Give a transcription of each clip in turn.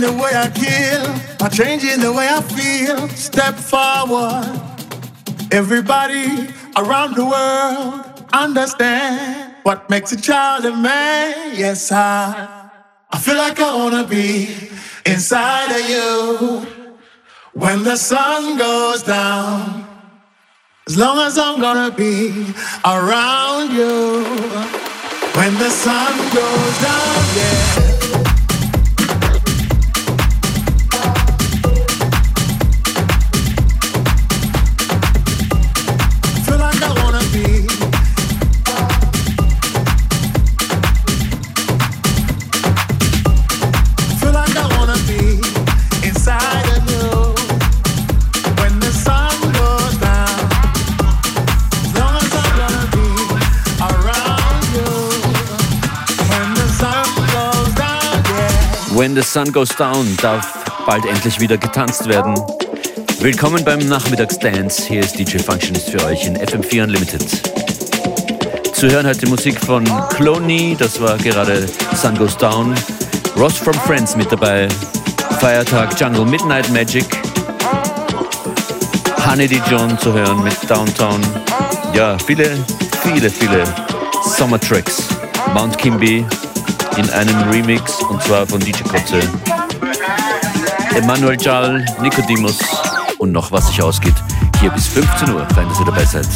The way I kill, I'm changing the way I feel. Step forward. Everybody around the world understand what makes a child a man. Yes, I, I feel like I wanna be inside of you when the sun goes down. As long as I'm gonna be around you when the sun goes down, yeah. When the Sun Goes Down darf bald endlich wieder getanzt werden. Willkommen beim Nachmittagsdance. Hier ist DJ Functionist für euch in FM4 Unlimited. Zu hören heute Musik von Cloney, das war gerade Sun Goes Down. Ross from Friends mit dabei. Feiertag Jungle Midnight Magic. Honey D. John zu hören mit Downtown. Ja, viele, viele, viele Sommertracks. Mount Kimby in einem Remix und zwar von DJ Kotze. Emanuel Jal, Nicodemus und noch was sich ausgeht. Hier bis 15 Uhr, fein, dass ihr dabei seid.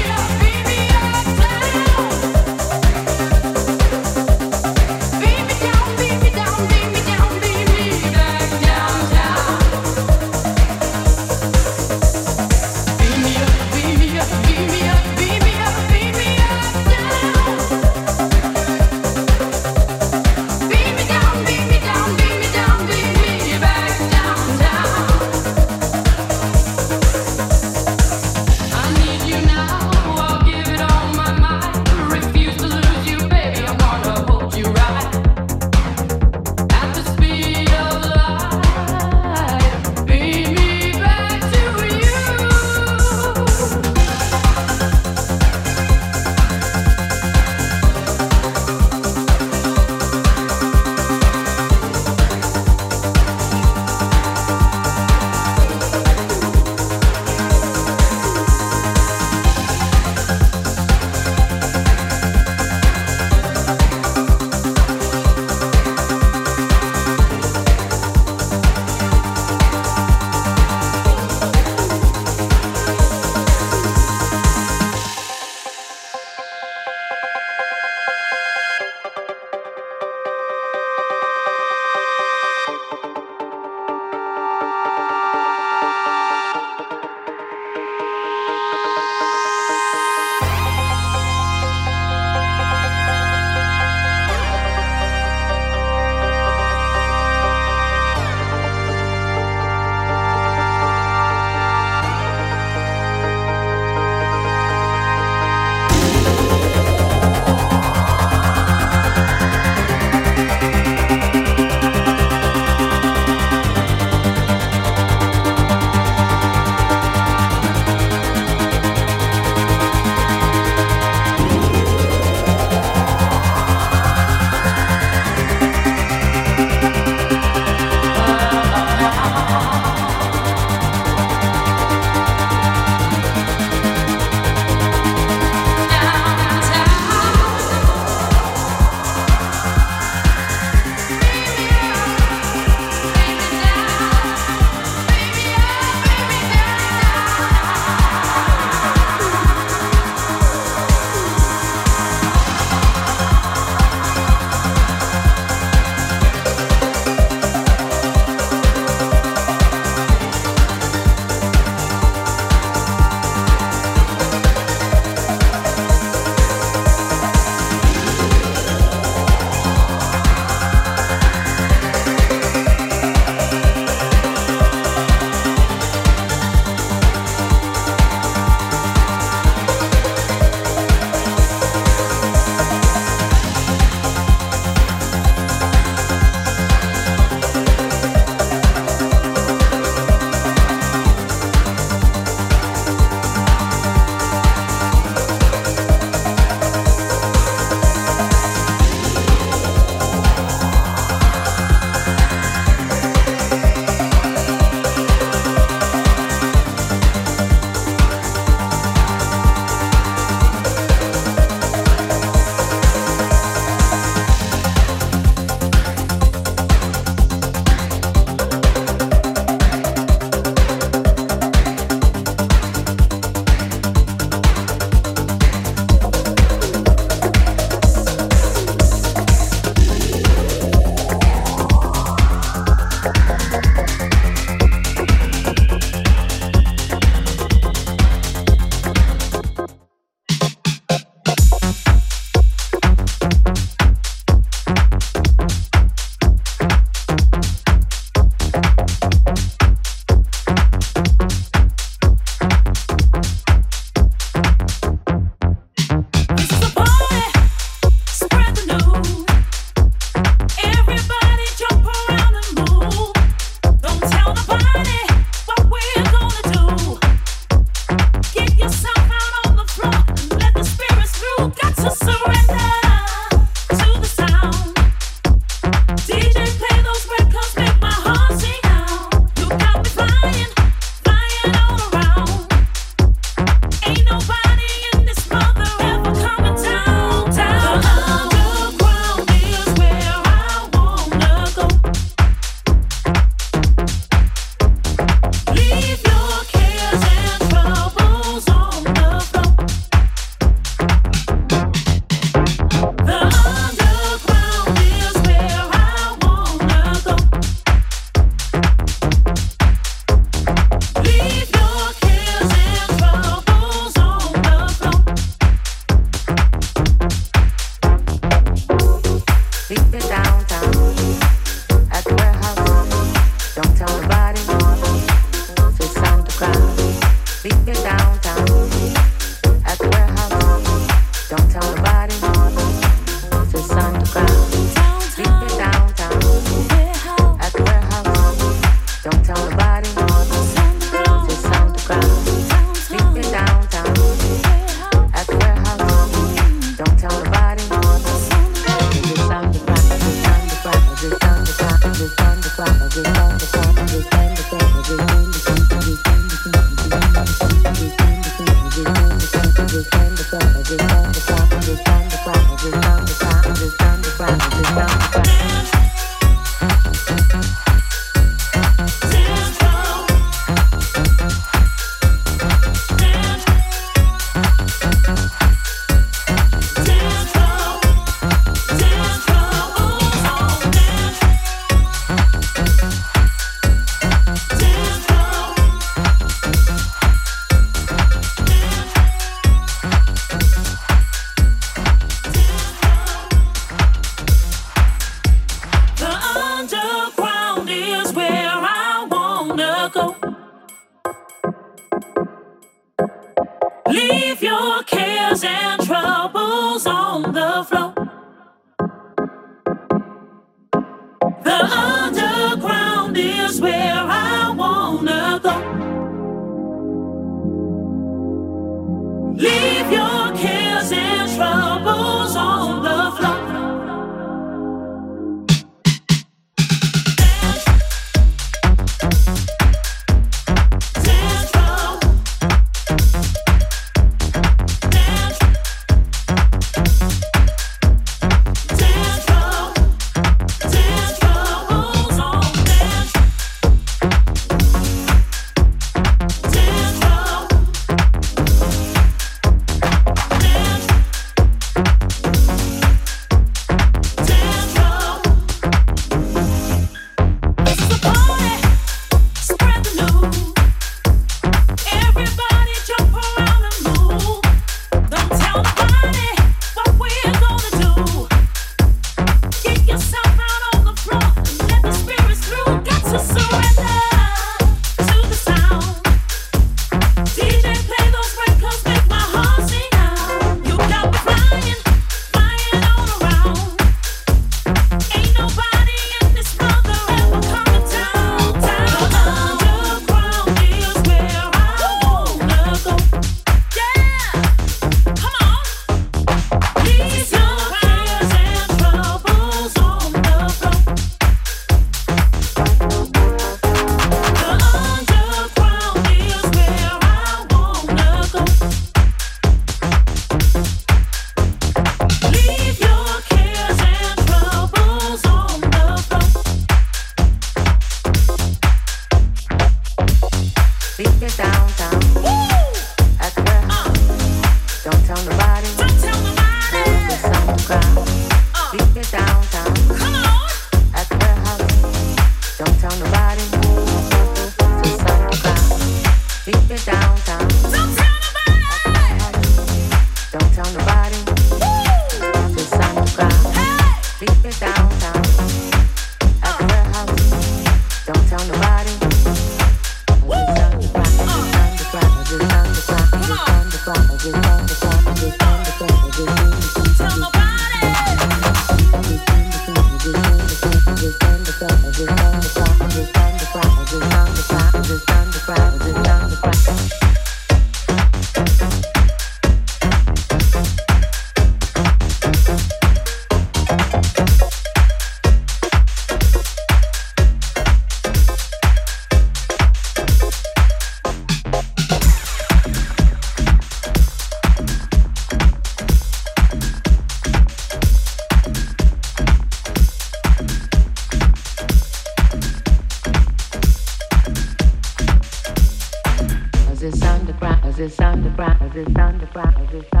surprises.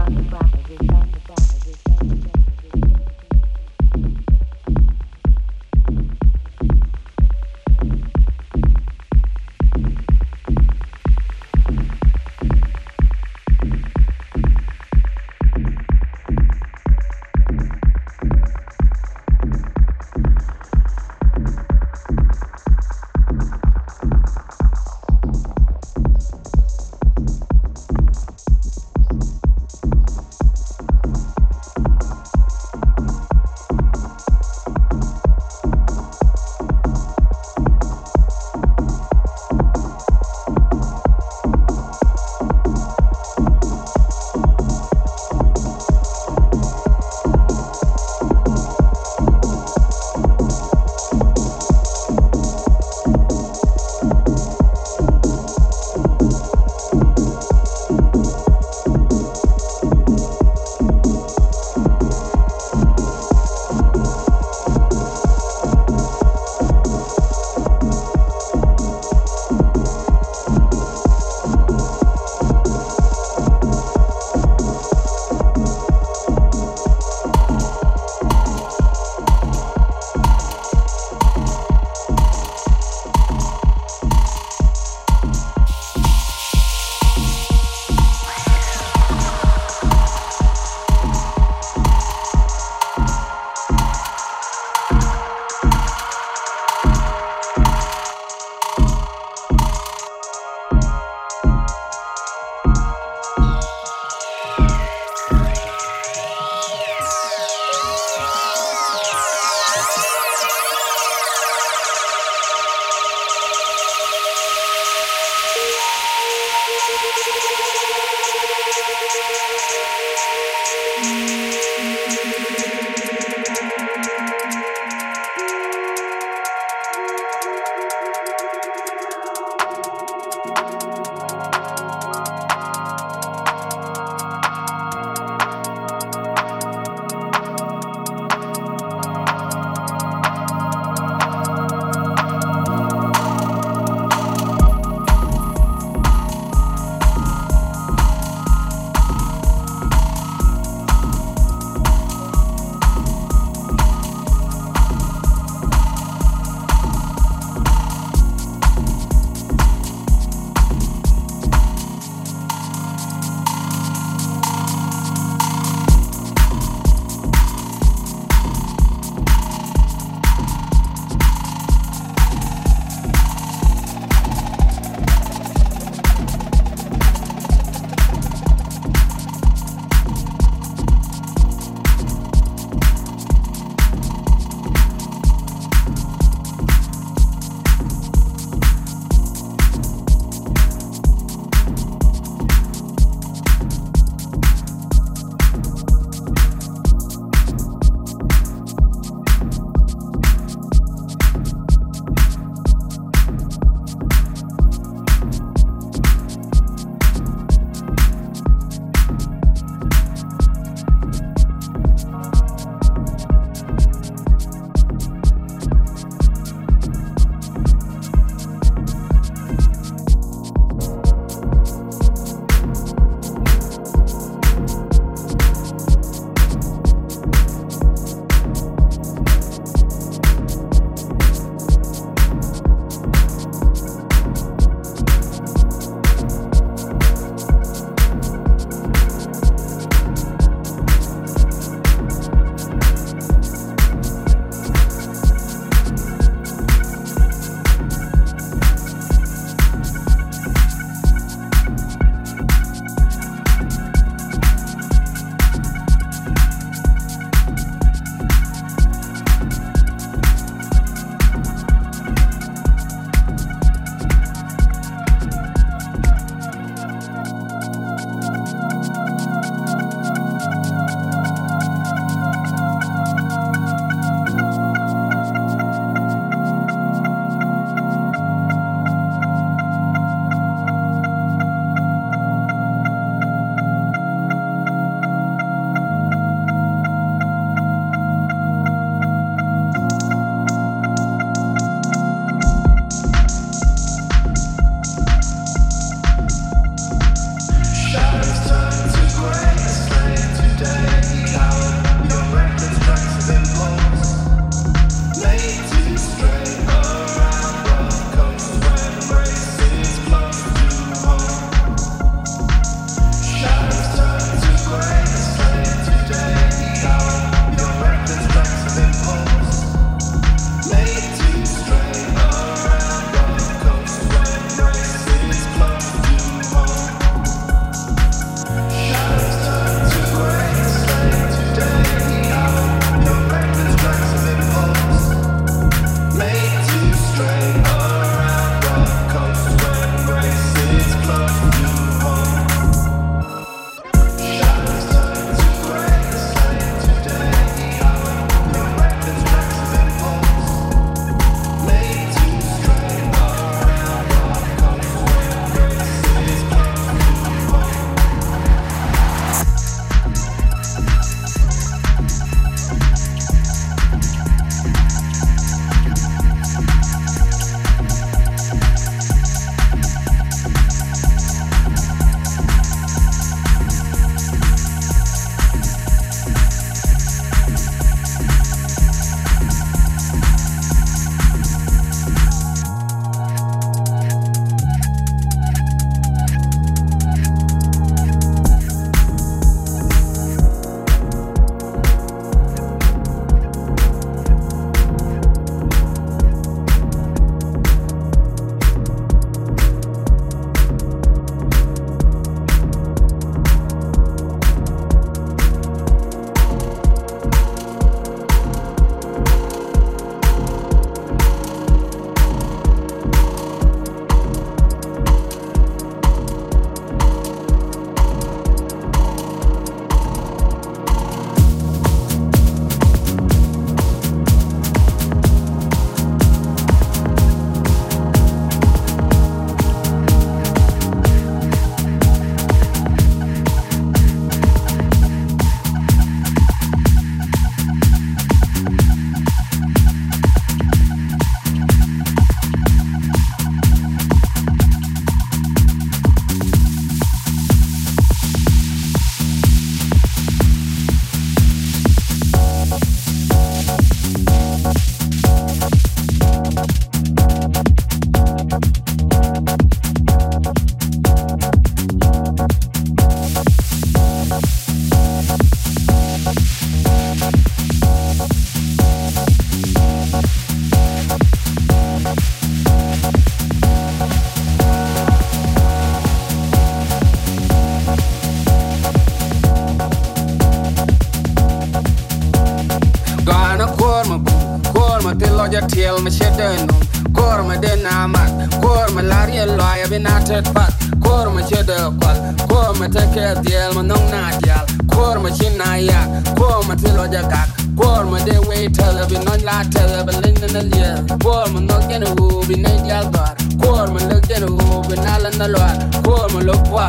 Ma lari loya binatet pat kor ma chede kwal kor ma teke diel ma nong na dial kor ma chin na ya kor ma tilo jagak kor ma de we tele bi non la tele bi lin na lie kor ma no gen u bi ne dial bar kor ma le gen u bi na la na lo kor ma lo kwa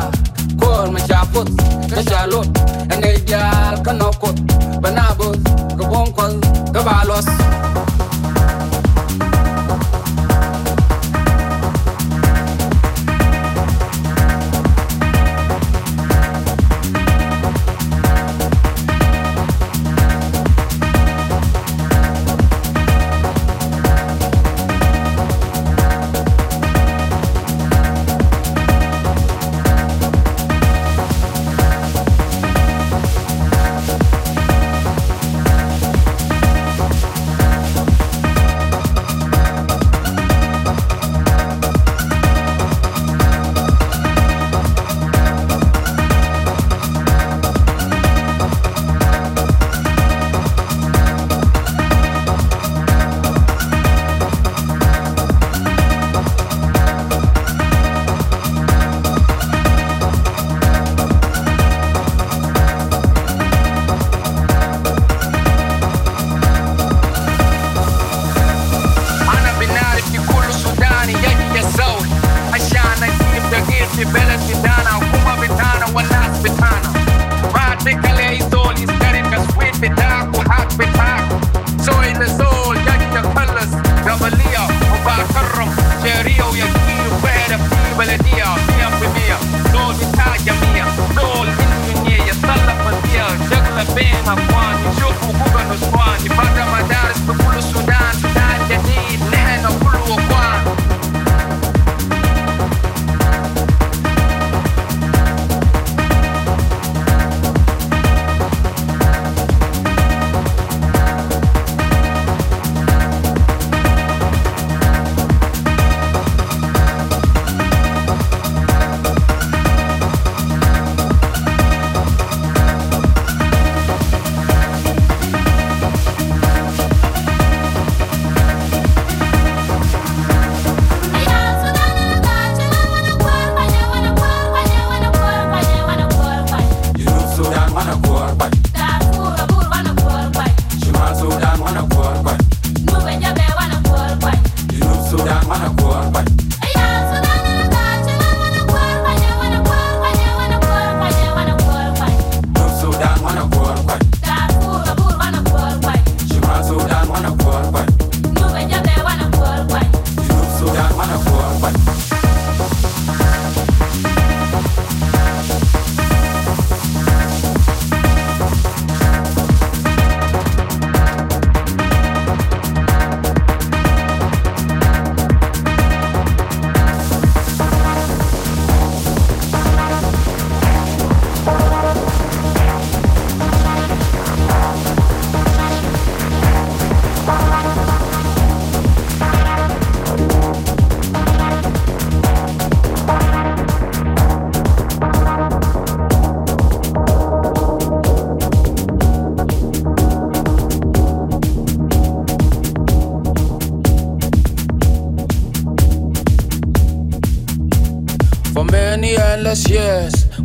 kor ma chaput ka chalot ene dial ka no kot banabus ka bon kol ka balos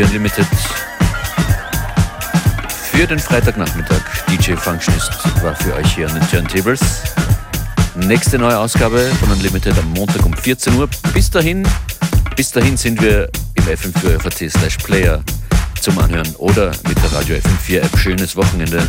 FM4 Unlimited. Für den Freitagnachmittag. DJ Functionist war für euch hier an den Turntables. Nächste neue Ausgabe von Unlimited am Montag um 14 Uhr. Bis dahin, bis dahin sind wir im FM4 FAT slash Player zum Anhören oder mit der Radio FM4 App. Schönes Wochenende.